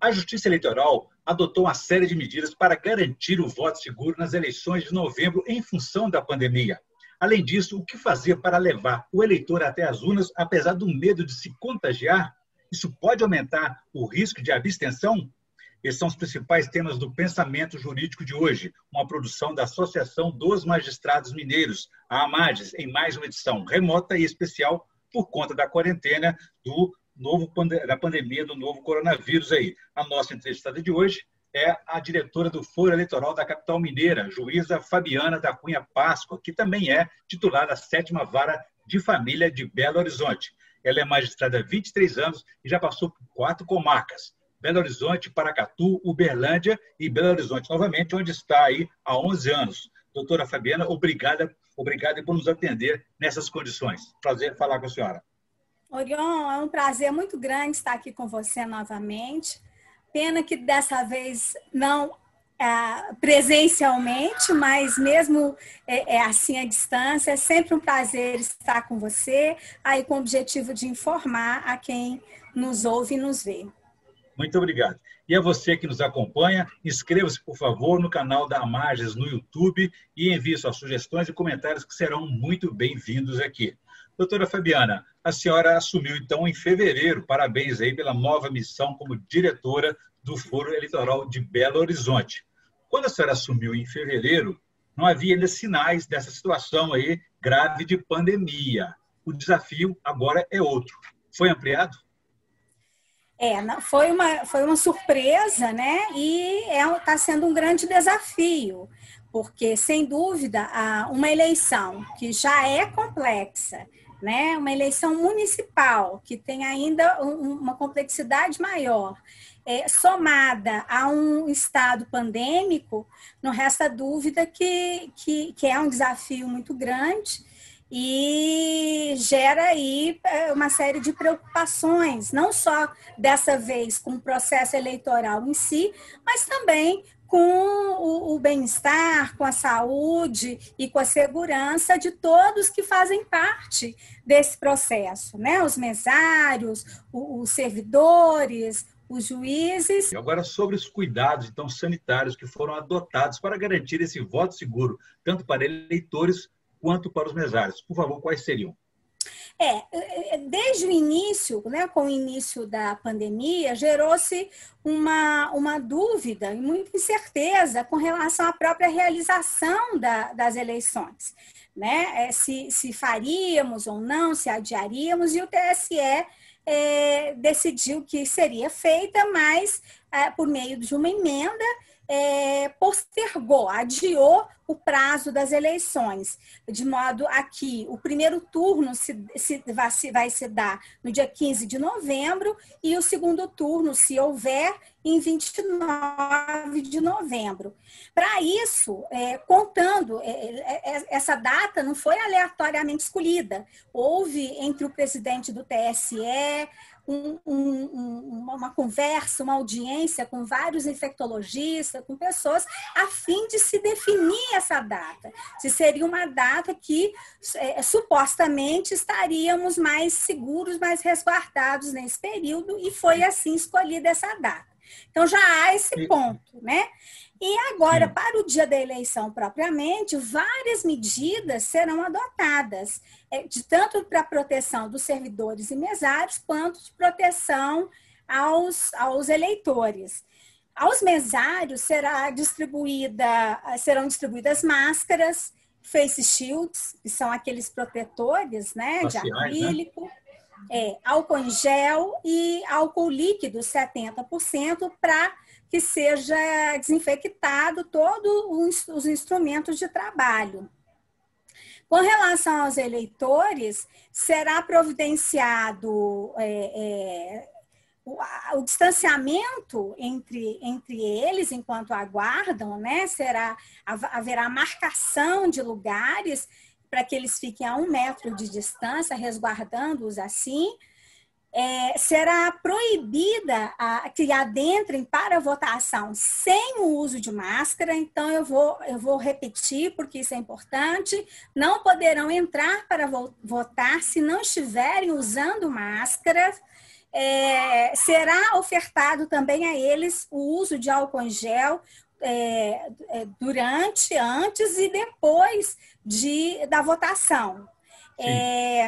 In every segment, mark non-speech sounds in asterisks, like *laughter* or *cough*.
A Justiça Eleitoral adotou uma série de medidas para garantir o voto seguro nas eleições de novembro em função da pandemia. Além disso, o que fazer para levar o eleitor até as urnas, apesar do medo de se contagiar? Isso pode aumentar o risco de abstenção? Esses são os principais temas do pensamento jurídico de hoje, uma produção da Associação dos Magistrados Mineiros, a AMAGES, em mais uma edição remota e especial por conta da quarentena do novo da pandemia do novo coronavírus aí. A nossa entrevistada de hoje é a diretora do Foro Eleitoral da capital mineira, juíza Fabiana da Cunha Páscoa, que também é titular da sétima vara de família de Belo Horizonte. Ela é magistrada há 23 anos e já passou por quatro comarcas. Belo Horizonte, Paracatu, Uberlândia e Belo Horizonte, novamente, onde está aí há 11 anos. Doutora Fabiana, obrigada, obrigada por nos atender nessas condições. Prazer falar com a senhora. Orion, é um prazer muito grande estar aqui com você novamente. Pena que dessa vez não é, presencialmente, mas mesmo é, é, assim à distância, é sempre um prazer estar com você, aí com o objetivo de informar a quem nos ouve e nos vê. Muito obrigado. E a você que nos acompanha, inscreva-se, por favor, no canal da Amages no YouTube e envie suas sugestões e comentários que serão muito bem-vindos aqui. Doutora Fabiana, a senhora assumiu então em fevereiro, parabéns aí pela nova missão como diretora do Foro Eleitoral de Belo Horizonte. Quando a senhora assumiu em fevereiro, não havia ainda sinais dessa situação aí grave de pandemia. O desafio agora é outro. Foi ampliado? É, foi uma, foi uma surpresa, né? E está é, tá sendo um grande desafio, porque, sem dúvida, uma eleição que já é complexa, né? Uma eleição municipal que tem ainda uma complexidade maior, é, somada a um estado pandêmico, não resta dúvida que, que, que é um desafio muito grande e gera aí é, uma série de preocupações, não só dessa vez com o processo eleitoral em si, mas também com o, o bem-estar, com a saúde e com a segurança de todos que fazem parte desse processo, né? Os mesários, os servidores, os juízes. E agora sobre os cuidados então sanitários que foram adotados para garantir esse voto seguro, tanto para eleitores quanto para os mesários. Por favor, quais seriam? É, desde o início, né, com o início da pandemia, gerou-se uma, uma dúvida e muita incerteza com relação à própria realização da, das eleições. Né? É, se, se faríamos ou não, se adiaríamos, e o TSE é, decidiu que seria feita, mas é, por meio de uma emenda é, postergou, adiou o prazo das eleições, de modo a que o primeiro turno se, se, vai, se, vai se dar no dia 15 de novembro e o segundo turno, se houver, em 29 de novembro. Para isso, é, contando, é, é, é, essa data não foi aleatoriamente escolhida. Houve entre o presidente do TSE, um, um, uma conversa, uma audiência com vários infectologistas, com pessoas, a fim de se definir essa data. Se seria uma data que é, supostamente estaríamos mais seguros, mais resguardados nesse período, e foi assim escolhida essa data. Então já há esse ponto, né? E agora, para o dia da eleição propriamente, várias medidas serão adotadas, é, de tanto para proteção dos servidores e mesários, quanto de proteção aos, aos eleitores. Aos mesários será distribuída, serão distribuídas máscaras, face shields, que são aqueles protetores né, de né? acrílico, né? é, álcool em gel e álcool líquido 70% para que seja desinfectado todos os instrumentos de trabalho. Com relação aos eleitores, será providenciado é, é, o, o, distanciamento entre, entre eles enquanto aguardam, né? Será, haverá marcação de lugares para que eles fiquem a um metro de distância, resguardando-os assim é, será proibida a, que adentrem para a votação sem o uso de máscara. Então, eu vou, eu vou repetir, porque isso é importante. Não poderão entrar para votar se não estiverem usando máscara. É, será ofertado também a eles o uso de álcool em gel é, é durante, antes e depois de, da votação. É,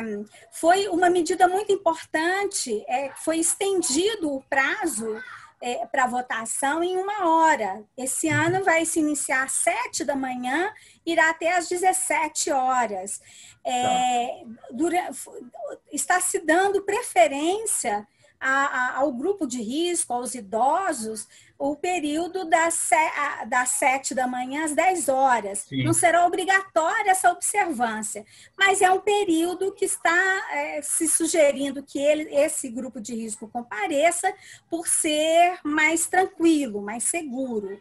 foi uma medida muito importante, é, foi estendido o prazo é, para votação em uma hora. Esse uhum. ano vai se iniciar às 7 da manhã, irá até às 17 horas. É, tá. dura, está se dando preferência a, a, ao grupo de risco, aos idosos, o período das, se, das 7 da manhã às 10 horas. Sim. Não será obrigatória essa observância, mas é um período que está é, se sugerindo que ele, esse grupo de risco compareça por ser mais tranquilo, mais seguro.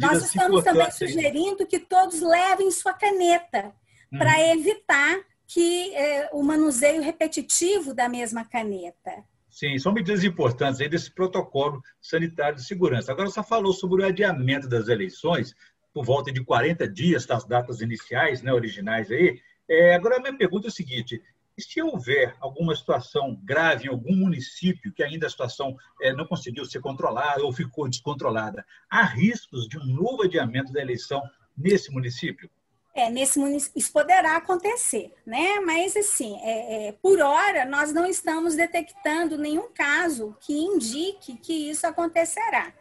Nós estamos também sugerindo que todos levem sua caneta hum. para evitar que é, o manuseio repetitivo da mesma caneta. Sim, são medidas importantes aí desse protocolo sanitário de segurança. Agora, você falou sobre o adiamento das eleições, por volta de 40 dias das datas iniciais, né, originais aí. É, agora, a minha pergunta é a seguinte: se houver alguma situação grave em algum município que ainda a situação é, não conseguiu ser controlada ou ficou descontrolada, há riscos de um novo adiamento da eleição nesse município? É, nesse município, isso poderá acontecer, né? Mas, assim, é, é, por hora, nós não estamos detectando nenhum caso que indique que isso acontecerá.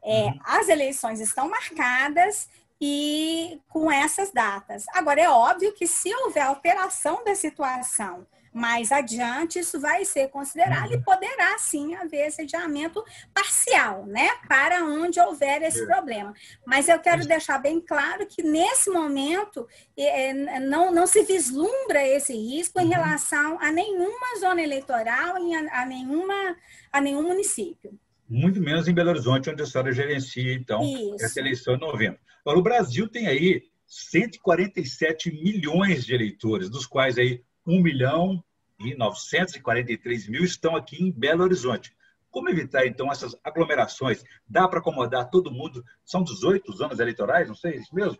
É, uhum. As eleições estão marcadas e com essas datas. Agora, é óbvio que se houver alteração da situação mais adiante, isso vai ser considerado e uhum. poderá sim haver esse adiamento parcial, né? Para onde houver esse é. problema. Mas eu quero deixar bem claro que nesse momento é, não, não se vislumbra esse risco em uhum. relação a nenhuma zona eleitoral, a, a nenhuma, a nenhum município. Muito menos em Belo Horizonte, onde a senhora gerencia, então, Isso. essa eleição em novembro. Agora, o Brasil tem aí 147 milhões de eleitores, dos quais aí 1 milhão e 943 mil estão aqui em Belo Horizonte. Como evitar, então, essas aglomerações? Dá para acomodar todo mundo? São 18 anos eleitorais, não sei, é isso mesmo?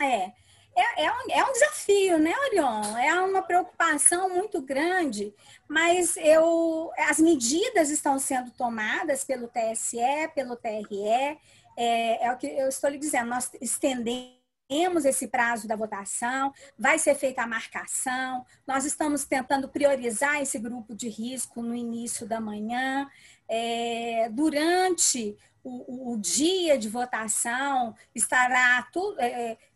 É. É, é, um, é um desafio, né, Orion? É uma preocupação muito grande, mas eu, as medidas estão sendo tomadas pelo TSE, pelo TRE, é, é o que eu estou lhe dizendo, nós estendemos temos esse prazo da votação, vai ser feita a marcação, nós estamos tentando priorizar esse grupo de risco no início da manhã. É, durante o, o, dia de votação estará, é,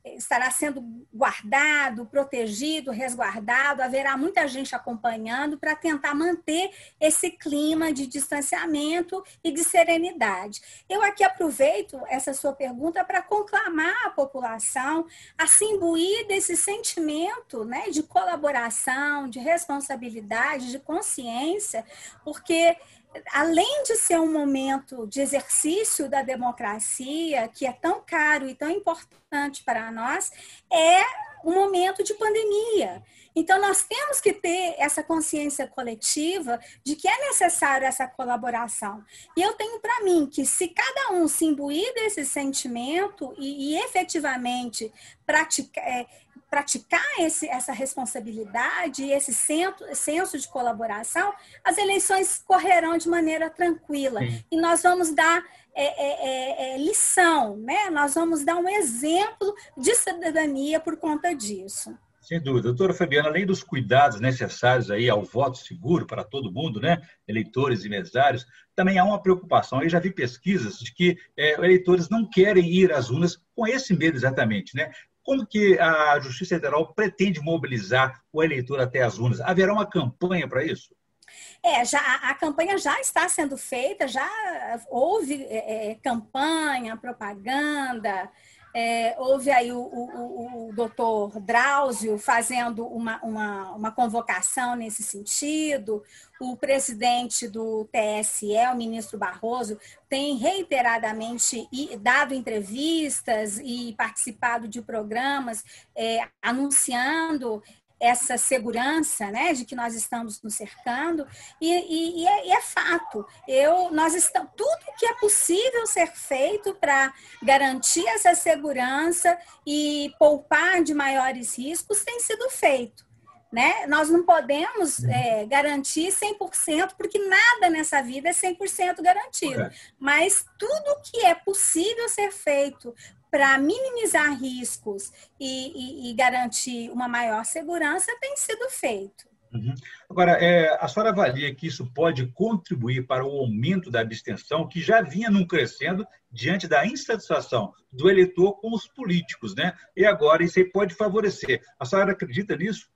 é, estará sendo guardado, protegido, resguardado, haverá muita gente acompanhando para tentar manter esse clima de distanciamento e de serenidade. Eu aqui aproveito essa sua pergunta para conclamar a população a se imbuir desse sentimento né, de colaboração, de responsabilidade, de consciência, porque além de ser um momento de exercício da democracia, que é tão caro e tão importante para nós, é um momento de pandemia. Então, nós temos que ter essa consciência coletiva de que é necessário essa colaboração. E eu tenho para mim que, se cada um se imbuir desse sentimento e, e efetivamente praticar. É, praticar esse, essa responsabilidade e esse senso, senso de colaboração, as eleições correrão de maneira tranquila. Sim. E nós vamos dar é, é, é, é, lição, né? nós vamos dar um exemplo de cidadania por conta disso. Sem dúvida. Doutora Fabiana, além dos cuidados necessários aí ao voto seguro para todo mundo, né? eleitores e mesários, também há uma preocupação. Eu já vi pesquisas de que é, eleitores não querem ir às urnas com esse medo exatamente. Né? Como que a Justiça Federal pretende mobilizar o eleitor até as urnas? Haverá uma campanha para isso? É, já, a, campanha já está sendo feita, já houve é, é campanha, propaganda, é, houve aí o, o, o, doutor Drauzio fazendo uma, uma, uma, convocação nesse sentido, o presidente do TSE, o ministro Barroso, tem reiteradamente dado entrevistas e participado de programas é, anunciando essa segurança, né, de que nós estamos nos cercando e, e, e, é, e é, fato. Eu, nós estamos tudo que é possível ser feito para garantir essa segurança e poupar de maiores riscos tem sido feito. Né? Nós não podemos é, garantir 100%, porque nada nessa vida é 100% garantido. É. Mas tudo que é possível ser feito para minimizar riscos e, e, e, garantir uma maior segurança tem sido feito. Uhum. Agora, é, a senhora avalia que isso pode contribuir para o aumento da abstenção, que já vinha num crescendo diante da insatisfação do eleitor com os políticos, né? E agora isso aí pode favorecer. A senhora acredita nisso?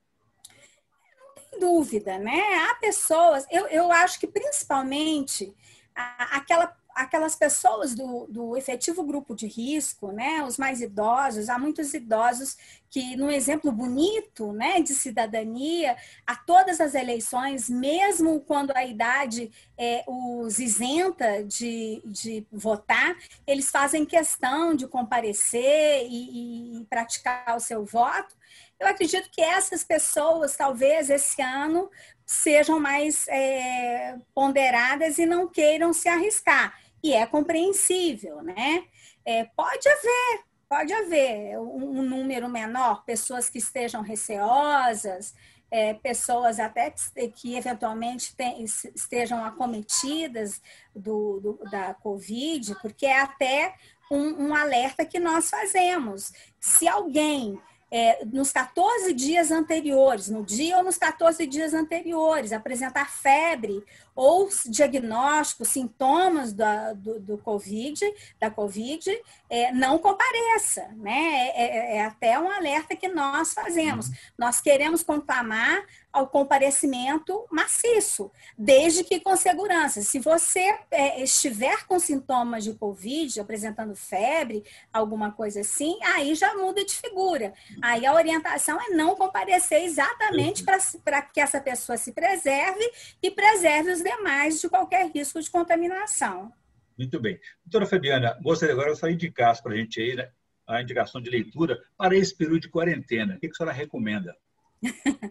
Não tem dúvida, né? Há pessoas, eu, eu acho que principalmente aquela aquelas pessoas do, do efetivo grupo de risco, né, os mais idosos, há muitos idosos que, num exemplo bonito né, de cidadania, a todas as eleições, mesmo quando a idade é, os isenta de, de votar, eles fazem questão de comparecer e, e praticar o seu voto. Eu acredito que essas pessoas, talvez esse ano, sejam mais é, ponderadas e não queiram se arriscar. E é compreensível, né? É, pode haver, pode haver um, um, número menor, pessoas que estejam receosas, é, pessoas até que, que eventualmente tem, estejam acometidas do, do, da Covid, porque é até um, um alerta que nós fazemos. Se alguém é, nos 14 dias anteriores, no dia ou nos 14 dias anteriores, apresentar febre ou diagnóstico, sintomas da, do, do COVID, da COVID, é, não compareça, né? É, é, é, até um alerta que nós fazemos. Uhum. Nós queremos conclamar ao comparecimento maciço, desde que com segurança. Se você é, estiver com sintomas de Covid, apresentando febre, alguma coisa assim, aí já muda de figura. Aí a orientação é não comparecer exatamente para que essa pessoa se preserve e preserve os demais de qualquer risco de contaminação. Muito bem. Doutora Fabiana, gostaria agora que senhora indicasse para a gente aí né, a indicação de leitura para esse período de quarentena. O que a senhora recomenda? *laughs*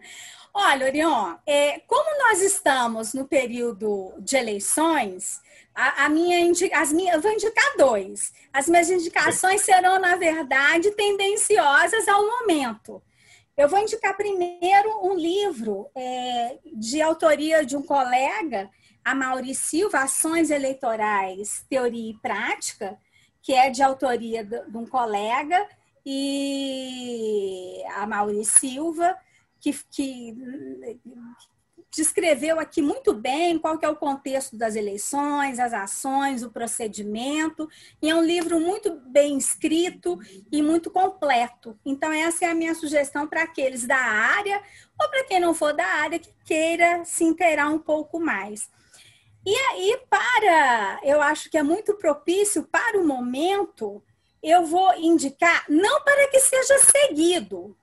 Olha, Orion, é, como nós estamos no período de eleições, a, a minha as minhas, eu vou indicar dois. As minhas indicações serão, na verdade, tendenciosas ao momento. Eu vou indicar primeiro um livro é, de autoria de um colega, a Mauri Silva, Ações Eleitorais, Teoria e Prática, que é de autoria de, um colega, e a Mauri Silva que, que descreveu aqui muito bem qual que é o contexto das eleições, as ações, o procedimento, e é um livro muito bem escrito e muito completo. Então, essa é a minha sugestão para aqueles da área, ou para quem não for da área, que queira se inteirar um pouco mais. E aí, para, eu acho que é muito propício para o momento, eu vou indicar, não para que seja seguido,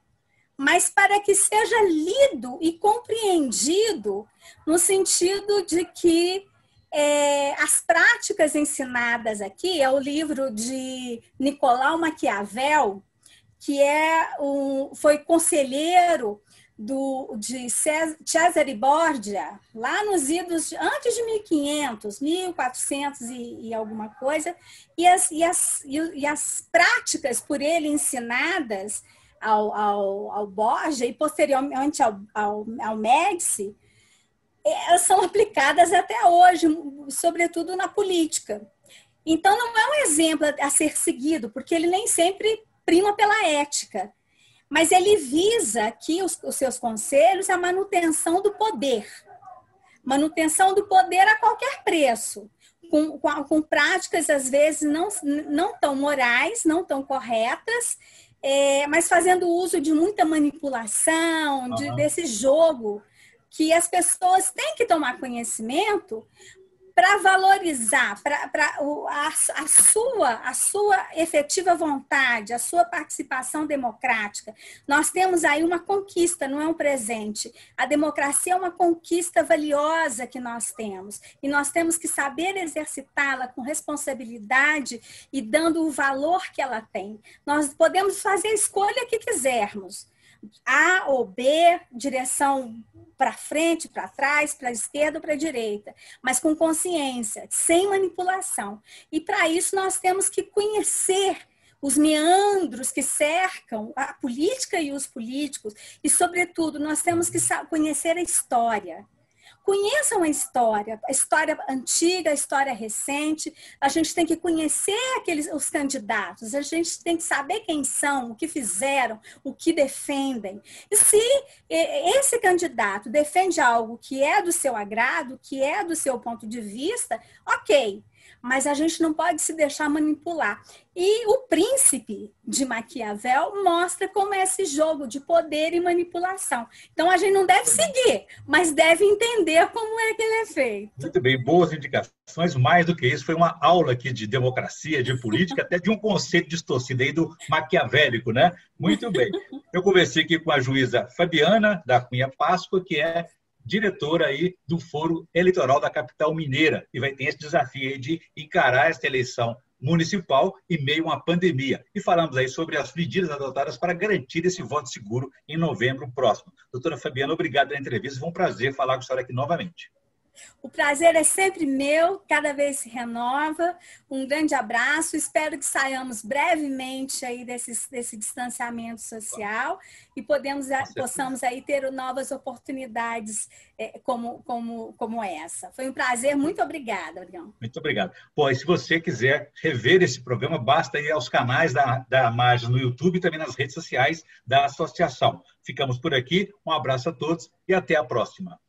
mas para que seja lido e compreendido no sentido de que é, as práticas ensinadas aqui é o livro de Nicolau Maquiavel, que é um, foi conselheiro do, de Cesare Borgia, lá nos idos antes de 1500, 1400 e, e alguma coisa, e as, e, as, e as práticas por ele ensinadas ao, ao, ao Borja e posteriormente ao, ao, ao Médici, elas são aplicadas até hoje, sobretudo na política. Então, não é um exemplo a ser seguido, porque ele nem sempre prima pela ética, mas ele visa aqui os, os seus conselhos a manutenção do poder. Manutenção do poder a qualquer preço. Com, com, com, práticas, às vezes, não, não tão morais, não tão corretas, é, mas fazendo uso de muita manipulação, de, uhum. desse jogo, que as pessoas têm que tomar conhecimento para valorizar pra, a, a, sua, a sua efetiva vontade, a sua participação democrática. Nós temos aí uma conquista, não é um presente. A democracia é uma conquista valiosa que nós temos. E nós temos que saber exercitá-la com responsabilidade e dando o valor que ela tem. Nós podemos fazer a escolha que quisermos a ou B, direção para frente, para trás, para esquerda ou para direita, mas com consciência, sem manipulação. E para isso nós temos que conhecer os meandros que cercam a política e os políticos, e, sobretudo, nós temos que conhecer a história conheçam a história, a história antiga, a história recente. A gente tem que conhecer aqueles os candidatos, a gente tem que saber quem são, o que fizeram, o que defendem. E se esse candidato defende algo que é do seu agrado, que é do seu ponto de vista, ok mas a gente não pode se deixar manipular. E o príncipe de Maquiavel mostra como é esse jogo de poder e manipulação. Então a gente não deve seguir, mas deve entender como é que ele é feito. Muito bem, boas indicações. Mais do que isso, foi uma aula aqui de democracia, de política, até de um conceito distorcido aí do maquiavélico, né? Muito bem. Eu conversei aqui com a juíza Fabiana da Cunha Páscoa, que é diretora aí do Foro Eleitoral da capital mineira e vai ter esse desafio aí de encarar esta eleição municipal em meio a uma pandemia. E falamos aí sobre as medidas adotadas para garantir esse voto seguro em novembro próximo. Doutora Fabiana, obrigado pela entrevista. Foi um prazer falar com a senhora aqui novamente. O prazer é sempre meu, cada vez se renova. Um grande abraço, espero que saiamos brevemente aí desse, desse distanciamento social e podemos, possamos aí ter novas oportunidades é, como, como, como essa. Foi um prazer, muito obrigada, Adriano. Muito obrigado. Pô, e se você quiser rever esse programa, basta ir aos canais da, da Margem no YouTube e também nas redes sociais da associação. Ficamos por aqui, um abraço a todos e até a próxima.